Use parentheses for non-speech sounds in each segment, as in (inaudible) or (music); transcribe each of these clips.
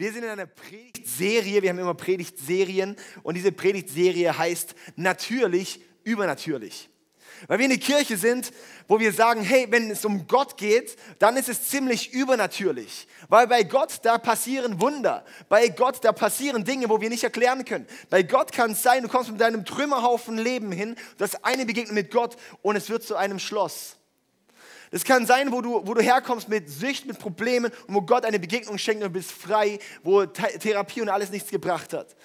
Wir sind in einer Predigtserie, wir haben immer Predigtserien und diese Predigtserie heißt natürlich übernatürlich. Weil wir eine Kirche sind, wo wir sagen, hey, wenn es um Gott geht, dann ist es ziemlich übernatürlich. Weil bei Gott, da passieren Wunder. Bei Gott, da passieren Dinge, wo wir nicht erklären können. Bei Gott kann es sein, du kommst mit deinem Trümmerhaufen Leben hin, das eine begegnet mit Gott und es wird zu einem Schloss. Das kann sein, wo du, wo du herkommst mit Sücht, mit Problemen und wo Gott eine Begegnung schenkt und du bist frei, wo Therapie und alles nichts gebracht hat.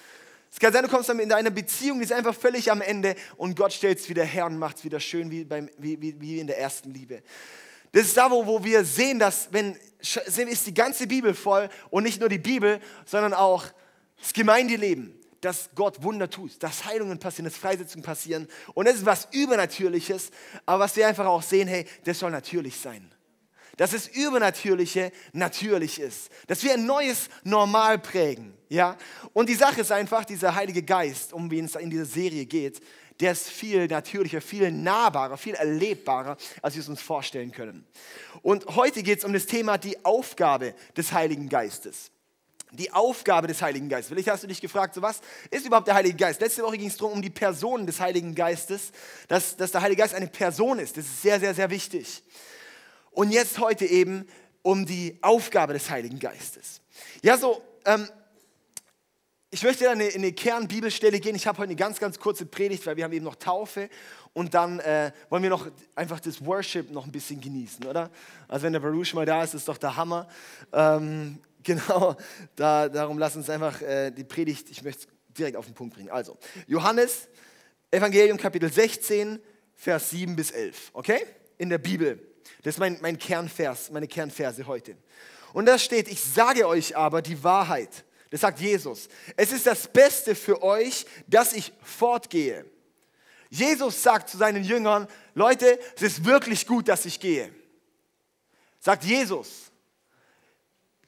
Es kann sein, du kommst in eine Beziehung, die ist einfach völlig am Ende und Gott stellt es wieder her und macht es wieder schön wie, beim, wie, wie, wie in der ersten Liebe. Das ist da, wo, wo wir sehen, dass wenn ist die ganze Bibel voll und nicht nur die Bibel, sondern auch das Gemeindeleben, dass Gott Wunder tut, dass Heilungen passieren, dass Freisetzungen passieren. Und das ist was Übernatürliches, aber was wir einfach auch sehen, hey, das soll natürlich sein dass das Übernatürliche natürlich ist, dass wir ein neues Normal prägen. Ja? Und die Sache ist einfach, dieser Heilige Geist, um wen es in dieser Serie geht, der ist viel natürlicher, viel nahbarer, viel erlebbarer, als wir es uns vorstellen können. Und heute geht es um das Thema die Aufgabe des Heiligen Geistes. Die Aufgabe des Heiligen Geistes. Vielleicht hast du dich gefragt, so was ist überhaupt der Heilige Geist? Letzte Woche ging es darum, um die Person des Heiligen Geistes, dass, dass der Heilige Geist eine Person ist. Das ist sehr, sehr, sehr wichtig. Und jetzt heute eben um die Aufgabe des Heiligen Geistes. Ja, so, ähm, ich möchte eine, in eine Kernbibelstelle gehen. Ich habe heute eine ganz, ganz kurze Predigt, weil wir haben eben noch Taufe und dann äh, wollen wir noch einfach das Worship noch ein bisschen genießen, oder? Also wenn der Baruch mal da ist, ist doch der Hammer. Ähm, genau, da, darum lass uns einfach äh, die Predigt, ich möchte es direkt auf den Punkt bringen. Also, Johannes, Evangelium Kapitel 16, Vers 7 bis 11, okay? In der Bibel. Das ist mein, mein Kernvers, meine Kernverse heute. Und da steht, ich sage euch aber die Wahrheit. Das sagt Jesus. Es ist das Beste für euch, dass ich fortgehe. Jesus sagt zu seinen Jüngern, Leute, es ist wirklich gut, dass ich gehe. Sagt Jesus.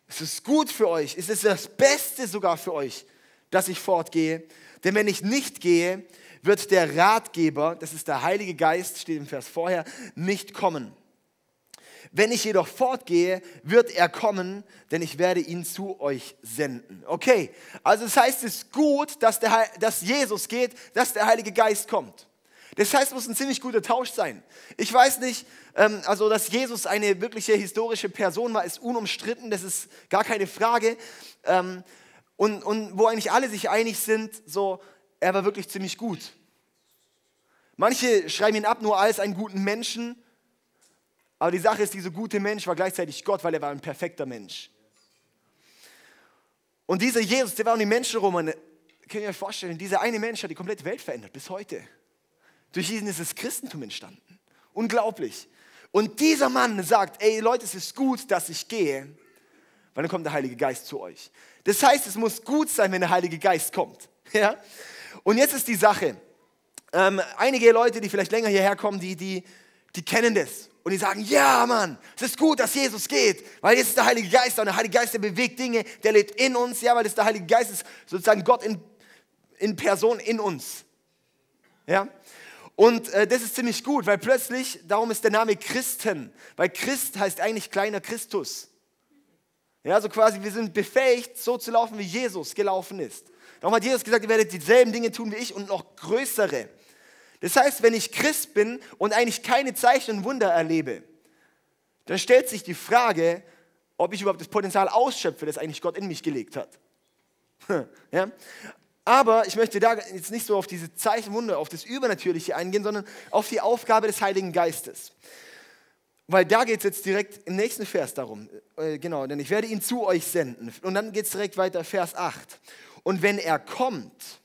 Es ist gut für euch, es ist das Beste sogar für euch, dass ich fortgehe. Denn wenn ich nicht gehe, wird der Ratgeber, das ist der Heilige Geist, steht im Vers vorher, nicht kommen. Wenn ich jedoch fortgehe, wird er kommen, denn ich werde ihn zu euch senden. Okay, also das heißt, es ist gut, dass, der, dass Jesus geht, dass der Heilige Geist kommt. Das heißt, es muss ein ziemlich guter Tausch sein. Ich weiß nicht, ähm, also dass Jesus eine wirkliche historische Person war, ist unumstritten, das ist gar keine Frage. Ähm, und, und wo eigentlich alle sich einig sind, so, er war wirklich ziemlich gut. Manche schreiben ihn ab nur als einen guten Menschen aber die Sache ist, dieser gute Mensch war gleichzeitig Gott, weil er war ein perfekter Mensch. Und dieser Jesus, der war um die Menschen rum. Und könnt ihr euch vorstellen, dieser eine Mensch hat die komplette Welt verändert, bis heute. Durch ihn ist das Christentum entstanden. Unglaublich. Und dieser Mann sagt, ey Leute, es ist gut, dass ich gehe, weil dann kommt der Heilige Geist zu euch. Das heißt, es muss gut sein, wenn der Heilige Geist kommt. (laughs) Ja? Und jetzt ist die Sache, ähm, einige Leute, die vielleicht länger hierher kommen, die, die, die kennen das. Und die sagen, ja Mann, es ist gut, dass Jesus geht, weil jetzt ist der Heilige Geist und der Heilige Geist, der bewegt Dinge, der lebt in uns, ja, weil das der Heilige Geist ist sozusagen Gott in, in Person in uns. Ja? Und äh, das ist ziemlich gut, weil plötzlich, darum ist der Name Christen, weil Christ heißt eigentlich kleiner Christus. Ja, so quasi, wir sind befähigt, so zu laufen, wie Jesus gelaufen ist. Darum hat Jesus gesagt, ihr werdet dieselben Dinge tun wie ich und noch größere. Das heißt, wenn ich Christ bin und eigentlich keine Zeichen und Wunder erlebe, dann stellt sich die Frage, ob ich überhaupt das Potenzial ausschöpfe, das eigentlich Gott in mich gelegt hat. (laughs) ja? Aber ich möchte da jetzt nicht so auf diese Zeichen, Wunder, auf das Übernatürliche eingehen, sondern auf die Aufgabe des Heiligen Geistes. Weil da geht es jetzt direkt im nächsten Vers darum. Äh, genau, denn ich werde ihn zu euch senden. Und dann geht es direkt weiter, Vers 8. Und wenn er kommt,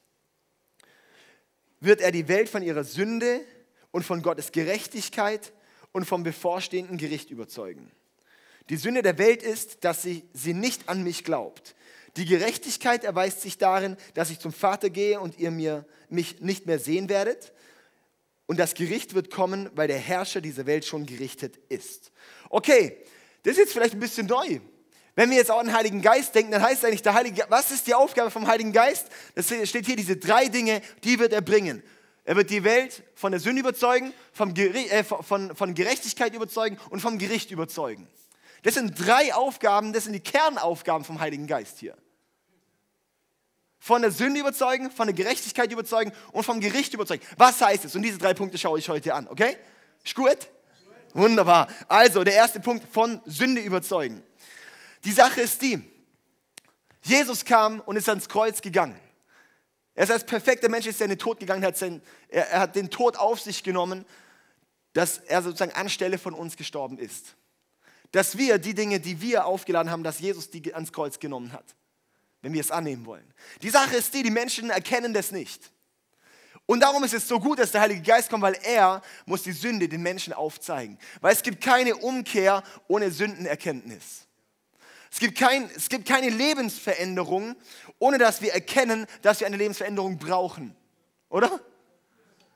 wird er die Welt von ihrer Sünde und von Gottes Gerechtigkeit und vom bevorstehenden Gericht überzeugen. Die Sünde der Welt ist, dass sie, sie nicht an mich glaubt. Die Gerechtigkeit erweist sich darin, dass ich zum Vater gehe und ihr mir, mich nicht mehr sehen werdet. Und das Gericht wird kommen, weil der Herrscher dieser Welt schon gerichtet ist. Okay, das ist jetzt vielleicht ein bisschen neu. Wenn wir jetzt auch an den Heiligen Geist denken, dann heißt eigentlich der Heilige was ist die Aufgabe vom Heiligen Geist? Das steht hier, diese drei Dinge, die wird er bringen. Er wird die Welt von der Sünde überzeugen, vom, äh, von, von Gerechtigkeit überzeugen und vom Gericht überzeugen. Das sind drei Aufgaben, das sind die Kernaufgaben vom Heiligen Geist hier. Von der Sünde überzeugen, von der Gerechtigkeit überzeugen und vom Gericht überzeugen. Was heißt es? Und diese drei Punkte schaue ich heute an, okay? Ist gut? Wunderbar. Also, der erste Punkt, von Sünde überzeugen. Die Sache ist die, Jesus kam und ist ans Kreuz gegangen. Er ist als perfekter Mensch, ist er in den Tod gegangen, hat sein, er, er hat den Tod auf sich genommen, dass er sozusagen anstelle von uns gestorben ist. Dass wir die Dinge, die wir aufgeladen haben, dass Jesus die ans Kreuz genommen hat, wenn wir es annehmen wollen. Die Sache ist die, die Menschen erkennen das nicht. Und darum ist es so gut, dass der Heilige Geist kommt, weil er muss die Sünde den Menschen aufzeigen. Weil es gibt keine Umkehr ohne Sündenerkenntnis. Es gibt, kein, es gibt keine Lebensveränderung, ohne dass wir erkennen, dass wir eine Lebensveränderung brauchen. Oder?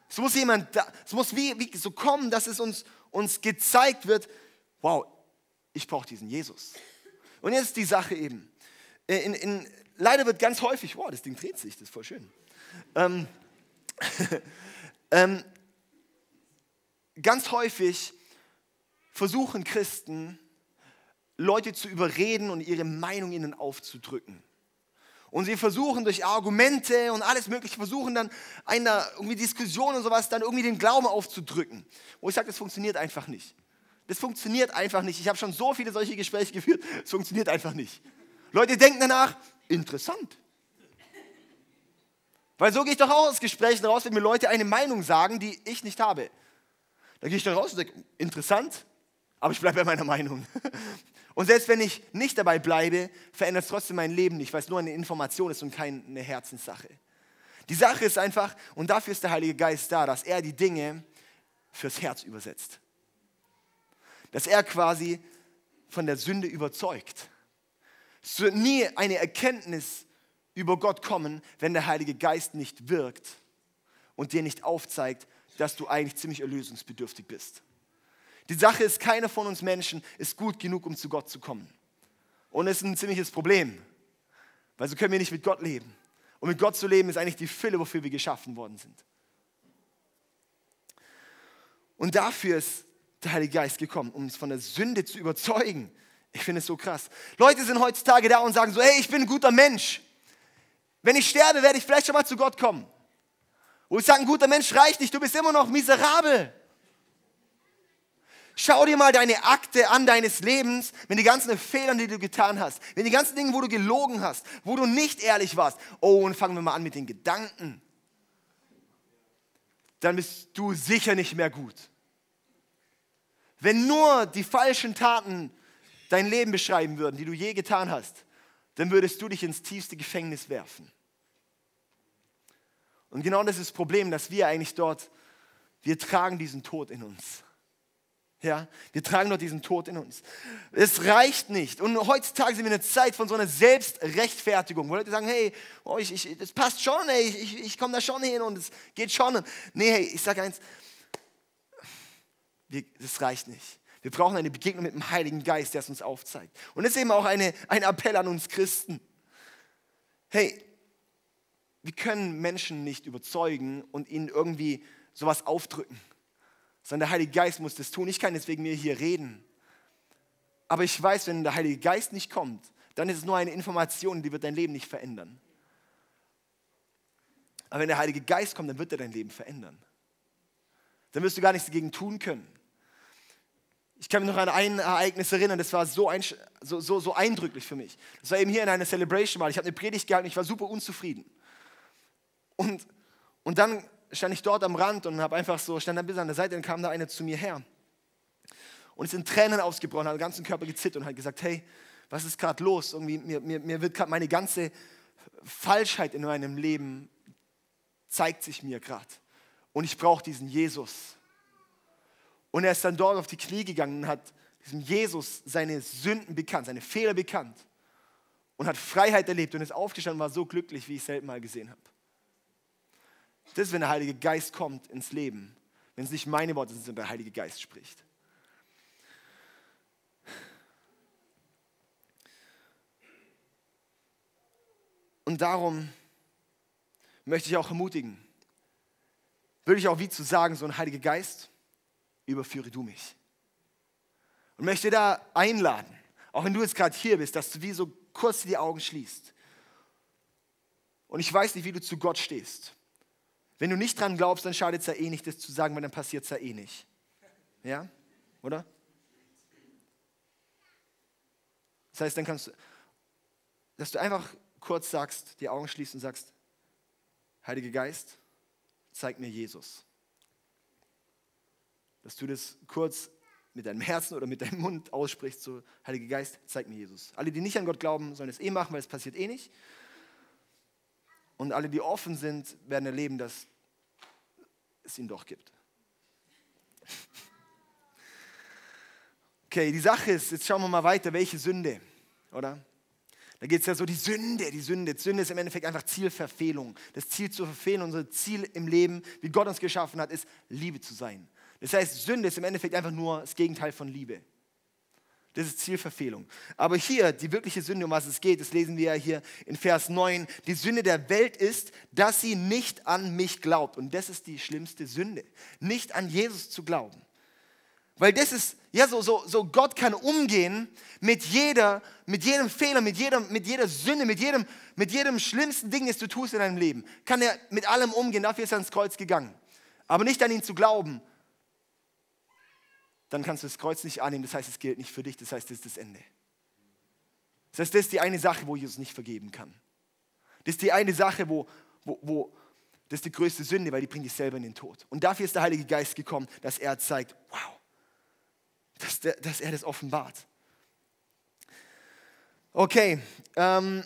Es muss jemand, es muss wie, wie so kommen, dass es uns, uns gezeigt wird, wow, ich brauche diesen Jesus. Und jetzt die Sache eben. In, in, leider wird ganz häufig, wow, das Ding dreht sich, das ist voll schön. Ähm, (laughs) ähm, ganz häufig versuchen Christen, Leute zu überreden und ihre Meinung ihnen aufzudrücken. Und sie versuchen durch Argumente und alles Mögliche, versuchen dann einer irgendwie Diskussion und sowas, dann irgendwie den Glauben aufzudrücken. Wo ich sage, das funktioniert einfach nicht. Das funktioniert einfach nicht. Ich habe schon so viele solche Gespräche geführt, es funktioniert einfach nicht. Leute denken danach, interessant. Weil so gehe ich doch auch aus Gesprächen raus, wenn mir Leute eine Meinung sagen, die ich nicht habe. Da gehe ich dann raus und sage, interessant, aber ich bleibe bei meiner Meinung. (laughs) Und selbst wenn ich nicht dabei bleibe, verändert es trotzdem mein Leben nicht, weil es nur eine Information ist und keine Herzenssache. Die Sache ist einfach, und dafür ist der Heilige Geist da, dass er die Dinge fürs Herz übersetzt. Dass er quasi von der Sünde überzeugt. Es wird nie eine Erkenntnis über Gott kommen, wenn der Heilige Geist nicht wirkt und dir nicht aufzeigt, dass du eigentlich ziemlich erlösungsbedürftig bist. Die Sache ist, keiner von uns Menschen ist gut genug, um zu Gott zu kommen. Und es ist ein ziemliches Problem, weil so können wir nicht mit Gott leben. Und mit Gott zu leben ist eigentlich die Fülle, wofür wir geschaffen worden sind. Und dafür ist der Heilige Geist gekommen, um uns von der Sünde zu überzeugen. Ich finde es so krass. Leute sind heutzutage da und sagen so, hey, ich bin ein guter Mensch. Wenn ich sterbe, werde ich vielleicht schon mal zu Gott kommen. Wo ich sage, ein guter Mensch reicht nicht, du bist immer noch miserabel. Schau dir mal deine Akte an deines Lebens, wenn die ganzen Fehler, die du getan hast, wenn die ganzen Dinge, wo du gelogen hast, wo du nicht ehrlich warst. Oh, und fangen wir mal an mit den Gedanken. Dann bist du sicher nicht mehr gut. Wenn nur die falschen Taten dein Leben beschreiben würden, die du je getan hast, dann würdest du dich ins tiefste Gefängnis werfen. Und genau das ist das Problem, dass wir eigentlich dort, wir tragen diesen Tod in uns. Ja, wir tragen doch diesen Tod in uns. Es reicht nicht. Und heutzutage sind wir in einer Zeit von so einer Selbstrechtfertigung, wo Leute sagen, hey, oh, ich, ich, das passt schon, ey, ich, ich, ich komme da schon hin und es geht schon. Nee, hey, ich sage eins, wir, das reicht nicht. Wir brauchen eine Begegnung mit dem Heiligen Geist, der es uns aufzeigt. Und das ist eben auch eine, ein Appell an uns Christen. Hey, wir können Menschen nicht überzeugen und ihnen irgendwie sowas aufdrücken sondern der Heilige Geist muss das tun. Ich kann deswegen mir hier reden. Aber ich weiß, wenn der Heilige Geist nicht kommt, dann ist es nur eine Information, die wird dein Leben nicht verändern. Aber wenn der Heilige Geist kommt, dann wird er dein Leben verändern. Dann wirst du gar nichts dagegen tun können. Ich kann mich noch an ein Ereignis erinnern, das war so, ein, so, so, so eindrücklich für mich. Das war eben hier in einer Celebration mal. Ich habe eine Predigt gehalten, ich war super unzufrieden. Und, und dann stand ich dort am Rand und habe einfach so, stand ein bisschen an der Seite und kam da eine zu mir her. Und es sind Tränen ausgebrochen, hat den ganzen Körper gezittert und hat gesagt, hey, was ist gerade los? Irgendwie, mir, mir, mir wird gerade meine ganze Falschheit in meinem Leben zeigt sich mir gerade. Und ich brauche diesen Jesus. Und er ist dann dort auf die Knie gegangen und hat diesem Jesus seine Sünden bekannt, seine Fehler bekannt. Und hat Freiheit erlebt und ist aufgestanden und war so glücklich, wie ich es selten mal gesehen habe. Das ist, wenn der Heilige Geist kommt ins Leben. Wenn es nicht meine Worte sind, sondern der Heilige Geist spricht. Und darum möchte ich auch ermutigen, würde ich auch wie zu sagen, so ein Heiliger Geist, überführe du mich. Und möchte da einladen, auch wenn du jetzt gerade hier bist, dass du wie so kurz die Augen schließt. Und ich weiß nicht, wie du zu Gott stehst. Wenn du nicht dran glaubst, dann schadet es ja eh nicht, das zu sagen, weil dann passiert es ja eh nicht. Ja? Oder? Das heißt, dann kannst du, dass du einfach kurz sagst, die Augen schließt und sagst, Heiliger Geist, zeig mir Jesus. Dass du das kurz mit deinem Herzen oder mit deinem Mund aussprichst, so, Heiliger Geist, zeig mir Jesus. Alle, die nicht an Gott glauben, sollen es eh machen, weil es passiert eh nicht. Und alle, die offen sind, werden erleben, dass es ihn doch gibt. Okay, die Sache ist, jetzt schauen wir mal weiter, welche Sünde, oder? Da geht es ja so, die Sünde, die Sünde. Die Sünde ist im Endeffekt einfach Zielverfehlung. Das Ziel zu verfehlen, unser Ziel im Leben, wie Gott uns geschaffen hat, ist, Liebe zu sein. Das heißt, Sünde ist im Endeffekt einfach nur das Gegenteil von Liebe. Das ist Zielverfehlung. Aber hier, die wirkliche Sünde, um was es geht, das lesen wir ja hier in Vers 9. Die Sünde der Welt ist, dass sie nicht an mich glaubt. Und das ist die schlimmste Sünde. Nicht an Jesus zu glauben. Weil das ist, ja, so, so, so Gott kann umgehen mit jeder, mit jedem Fehler, mit, jedem, mit jeder Sünde, mit jedem, mit jedem schlimmsten Ding, das du tust in deinem Leben. Kann er mit allem umgehen, dafür ist er ans Kreuz gegangen. Aber nicht an ihn zu glauben, dann kannst du das Kreuz nicht annehmen. Das heißt, es gilt nicht für dich. Das heißt, das ist das Ende. Das heißt, das ist die eine Sache, wo Jesus nicht vergeben kann. Das ist die eine Sache, wo, wo, wo das ist die größte Sünde, weil die bringt dich selber in den Tod. Und dafür ist der Heilige Geist gekommen, dass er zeigt, wow, dass, der, dass er das offenbart. Okay, ähm,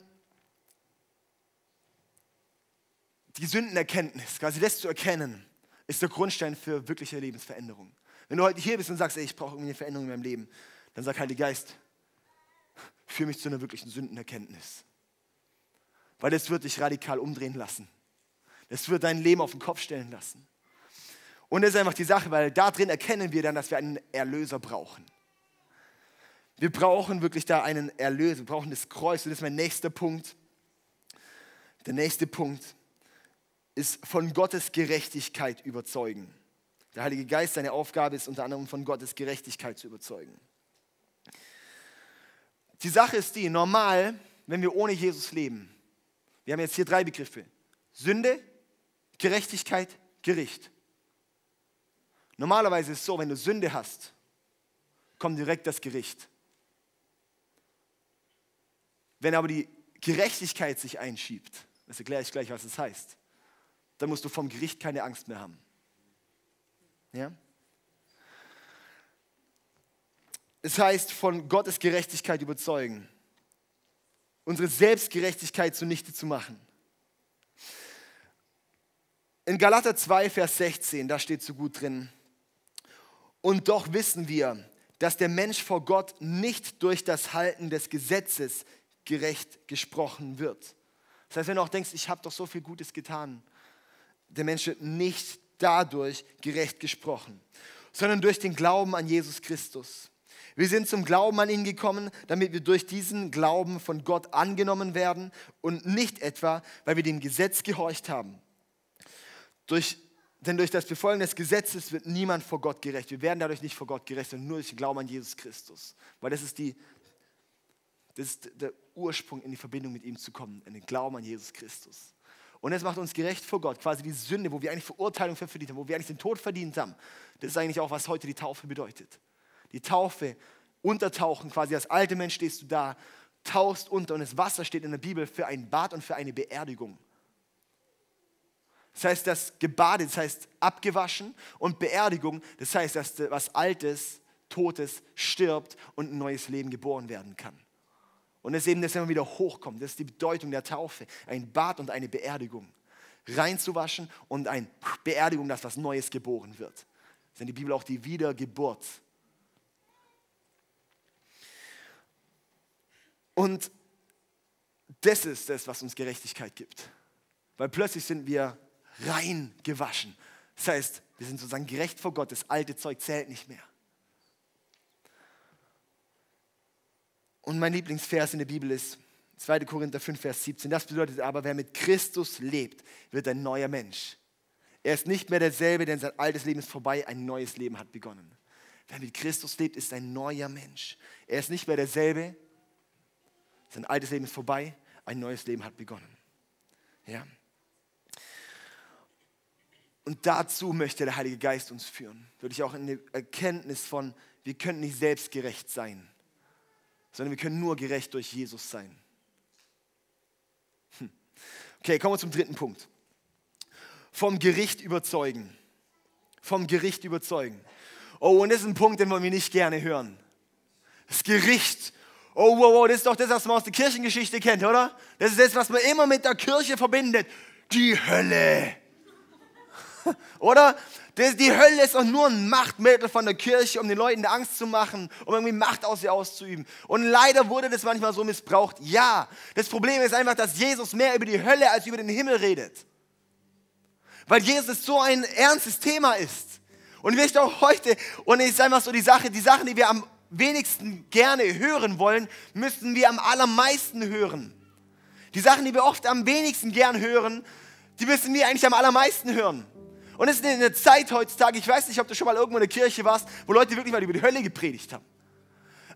die Sündenerkenntnis, quasi das zu erkennen, ist der Grundstein für wirkliche Lebensveränderung. Wenn du heute hier bist und sagst, ey, ich brauche irgendwie eine Veränderung in meinem Leben, dann sag Heiliger Geist, führe mich zu einer wirklichen Sündenerkenntnis. Weil das wird dich radikal umdrehen lassen. Das wird dein Leben auf den Kopf stellen lassen. Und das ist einfach die Sache, weil da drin erkennen wir dann, dass wir einen Erlöser brauchen. Wir brauchen wirklich da einen Erlöser, wir brauchen das Kreuz. Und das ist mein nächster Punkt. Der nächste Punkt ist von Gottes Gerechtigkeit überzeugen. Der Heilige Geist, seine Aufgabe ist unter anderem von Gottes Gerechtigkeit zu überzeugen. Die Sache ist die, normal, wenn wir ohne Jesus leben, wir haben jetzt hier drei Begriffe. Sünde, Gerechtigkeit, Gericht. Normalerweise ist es so, wenn du Sünde hast, kommt direkt das Gericht. Wenn aber die Gerechtigkeit sich einschiebt, das erkläre ich gleich, was es das heißt, dann musst du vom Gericht keine Angst mehr haben. Ja? Es heißt, von Gottes Gerechtigkeit überzeugen. Unsere Selbstgerechtigkeit zunichte zu machen. In Galater 2, Vers 16, da steht so gut drin. Und doch wissen wir, dass der Mensch vor Gott nicht durch das Halten des Gesetzes gerecht gesprochen wird. Das heißt, wenn du auch denkst, ich habe doch so viel Gutes getan, der Mensch wird nicht dadurch gerecht gesprochen, sondern durch den Glauben an Jesus Christus. Wir sind zum Glauben an ihn gekommen, damit wir durch diesen Glauben von Gott angenommen werden und nicht etwa, weil wir dem Gesetz gehorcht haben. Durch, denn durch das Befolgen des Gesetzes wird niemand vor Gott gerecht. Wir werden dadurch nicht vor Gott gerecht, sondern nur durch den Glauben an Jesus Christus. Weil das ist, die, das ist der Ursprung, in die Verbindung mit ihm zu kommen, in den Glauben an Jesus Christus. Und es macht uns gerecht vor Gott. Quasi die Sünde, wo wir eigentlich Verurteilung verdient haben, wo wir eigentlich den Tod verdient haben. Das ist eigentlich auch, was heute die Taufe bedeutet. Die Taufe, untertauchen, quasi als alter Mensch stehst du da, tauchst unter und das Wasser steht in der Bibel für ein Bad und für eine Beerdigung. Das heißt, das gebadet, das heißt abgewaschen und Beerdigung, das heißt, dass was Altes, Totes stirbt und ein neues Leben geboren werden kann. Und es ist eben, dass immer wieder hochkommt. Das ist die Bedeutung der Taufe. Ein Bad und eine Beerdigung. Reinzuwaschen und eine Beerdigung, dass was Neues geboren wird. Das ist in der Bibel auch die Wiedergeburt. Und das ist das, was uns Gerechtigkeit gibt. Weil plötzlich sind wir rein gewaschen. Das heißt, wir sind sozusagen gerecht vor Gott. Das alte Zeug zählt nicht mehr. Und mein Lieblingsvers in der Bibel ist 2. Korinther 5, Vers 17. Das bedeutet aber, wer mit Christus lebt, wird ein neuer Mensch. Er ist nicht mehr derselbe, denn sein altes Leben ist vorbei, ein neues Leben hat begonnen. Wer mit Christus lebt, ist ein neuer Mensch. Er ist nicht mehr derselbe. Sein altes Leben ist vorbei. Ein neues Leben hat begonnen. Ja. Und dazu möchte der Heilige Geist uns führen. Würde ich auch in die Erkenntnis von, wir können nicht selbstgerecht sein, sondern wir können nur gerecht durch Jesus sein. Hm. Okay, kommen wir zum dritten Punkt. Vom Gericht überzeugen. Vom Gericht überzeugen. Oh, und das ist ein Punkt, den wollen wir nicht gerne hören. Das Gericht. Oh, wow, wow, das ist doch das, was man aus der Kirchengeschichte kennt, oder? Das ist das, was man immer mit der Kirche verbindet. Die Hölle. (laughs) Oder? Die Hölle ist doch nur ein Machtmittel von der Kirche, um den Leuten Angst zu machen, um irgendwie Macht aus sie auszuüben. Und leider wurde das manchmal so missbraucht. Ja, das Problem ist einfach, dass Jesus mehr über die Hölle als über den Himmel redet. Weil Jesus so ein ernstes Thema ist. Und möchte auch heute, und es ist einfach so die Sache, die Sachen, die wir am wenigsten gerne hören wollen, müssten wir am allermeisten hören. Die Sachen, die wir oft am wenigsten gern hören, die müssen wir eigentlich am allermeisten hören. Und es ist eine Zeit heutzutage, ich weiß nicht, ob du schon mal irgendwo in der Kirche warst, wo Leute wirklich mal über die Hölle gepredigt haben.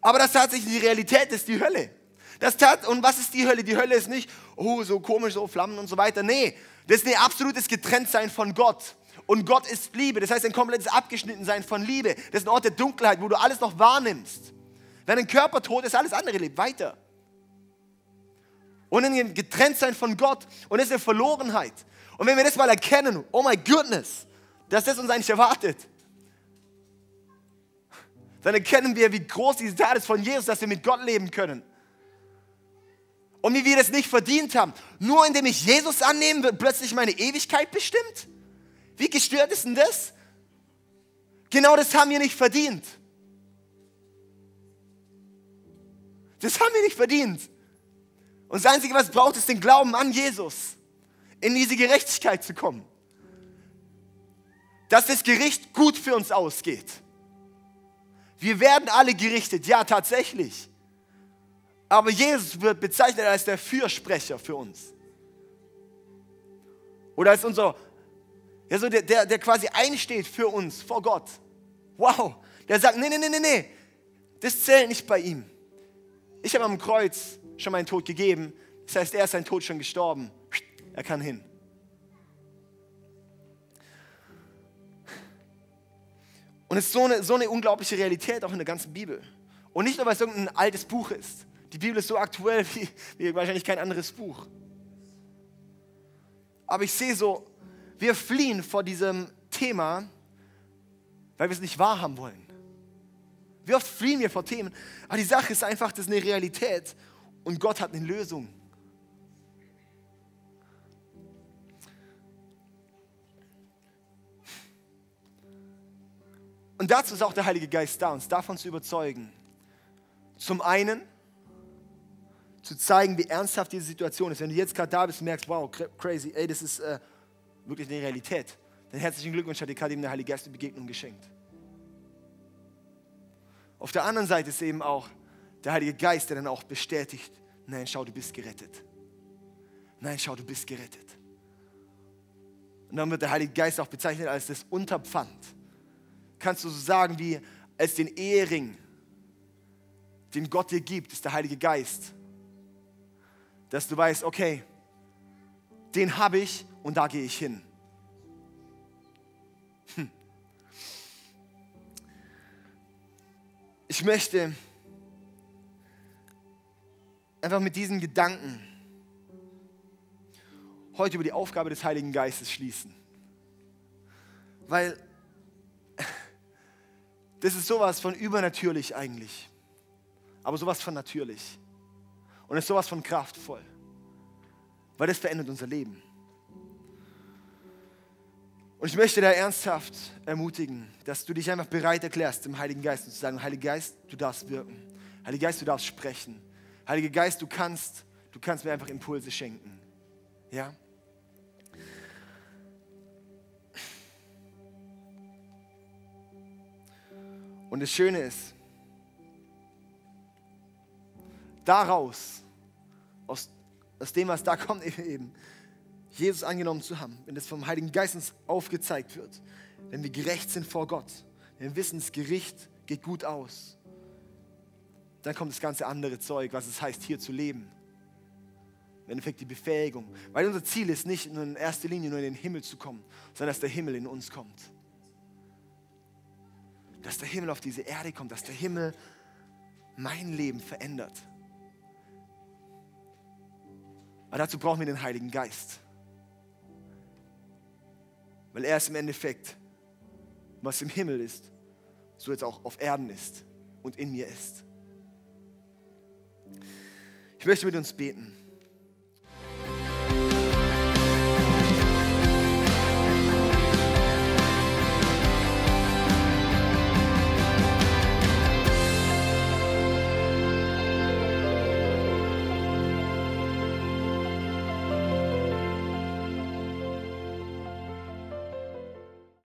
Aber das tatsächlich die Realität ist die Hölle. Das tat, und was ist die Hölle? Die Hölle ist nicht, oh, so komisch, so Flammen und so weiter. Nee, das ist ein absolutes Getrenntsein von Gott. Und Gott ist Liebe. Das heißt, ein komplettes Abgeschnittensein von Liebe. Das ist ein Ort der Dunkelheit, wo du alles noch wahrnimmst. Wenn ein Körper tot ist, alles andere lebt weiter. Und ein Getrenntsein von Gott. Und das ist eine Verlorenheit. Und wenn wir das mal erkennen, oh my goodness, dass das uns eigentlich erwartet, dann erkennen wir, wie groß diese Tat ist von Jesus, dass wir mit Gott leben können. Und wie wir das nicht verdient haben. Nur indem ich Jesus annehme, wird plötzlich meine Ewigkeit bestimmt. Wie gestört ist denn das? Genau das haben wir nicht verdient. Das haben wir nicht verdient. Und das Einzige, was braucht, ist den Glauben an Jesus in diese Gerechtigkeit zu kommen. Dass das Gericht gut für uns ausgeht. Wir werden alle gerichtet, ja tatsächlich. Aber Jesus wird bezeichnet als der Fürsprecher für uns. Oder als unser, ja, so der, der, der quasi einsteht für uns vor Gott. Wow, der sagt, nee, nee, nee, nee, nee, das zählt nicht bei ihm. Ich habe am Kreuz schon meinen Tod gegeben, das heißt, er ist sein Tod schon gestorben. Er kann hin. Und es ist so eine, so eine unglaubliche Realität auch in der ganzen Bibel. Und nicht nur, weil es irgendein altes Buch ist. Die Bibel ist so aktuell (laughs) wie, wie wahrscheinlich kein anderes Buch. Aber ich sehe so, wir fliehen vor diesem Thema, weil wir es nicht wahrhaben wollen. Wie oft fliehen wir vor Themen? Aber die Sache ist einfach, das ist eine Realität und Gott hat eine Lösung. Und dazu ist auch der Heilige Geist da, uns davon zu überzeugen. Zum einen zu zeigen, wie ernsthaft diese Situation ist. Wenn du jetzt gerade da bist und merkst, wow, crazy, ey, das ist äh, wirklich eine Realität, dann herzlichen Glückwunsch, hat dir gerade eben der Heilige Geist eine Begegnung geschenkt. Auf der anderen Seite ist eben auch der Heilige Geist, der dann auch bestätigt, nein, schau, du bist gerettet. Nein, schau, du bist gerettet. Und dann wird der Heilige Geist auch bezeichnet als das Unterpfand kannst du so sagen wie als den Ehering, den Gott dir gibt, ist der Heilige Geist. Dass du weißt, okay, den habe ich und da gehe ich hin. Hm. Ich möchte einfach mit diesen Gedanken heute über die Aufgabe des Heiligen Geistes schließen. Weil das ist sowas von übernatürlich eigentlich. Aber sowas von natürlich. Und es ist sowas von kraftvoll. Weil das verändert unser Leben. Und ich möchte da ernsthaft ermutigen, dass du dich einfach bereit erklärst, dem Heiligen Geist zu sagen, Heiliger Geist, du darfst wirken. Heiliger Geist, du darfst sprechen. Heiliger Geist, du kannst, du kannst mir einfach Impulse schenken. Ja? Und das Schöne ist, daraus, aus, aus dem, was da (laughs) kommt, eben, Jesus angenommen zu haben, wenn das vom Heiligen Geist uns aufgezeigt wird, wenn wir gerecht sind vor Gott, wenn wir wissen, das Gericht geht gut aus. Dann kommt das ganze andere Zeug, was es heißt, hier zu leben. Im Endeffekt die Befähigung. Weil unser Ziel ist nicht in erster Linie nur in den Himmel zu kommen, sondern dass der Himmel in uns kommt. Dass der Himmel auf diese Erde kommt, dass der Himmel mein Leben verändert. Aber dazu brauchen wir den Heiligen Geist. Weil er ist im Endeffekt, was im Himmel ist, so jetzt auch auf Erden ist und in mir ist. Ich möchte mit uns beten.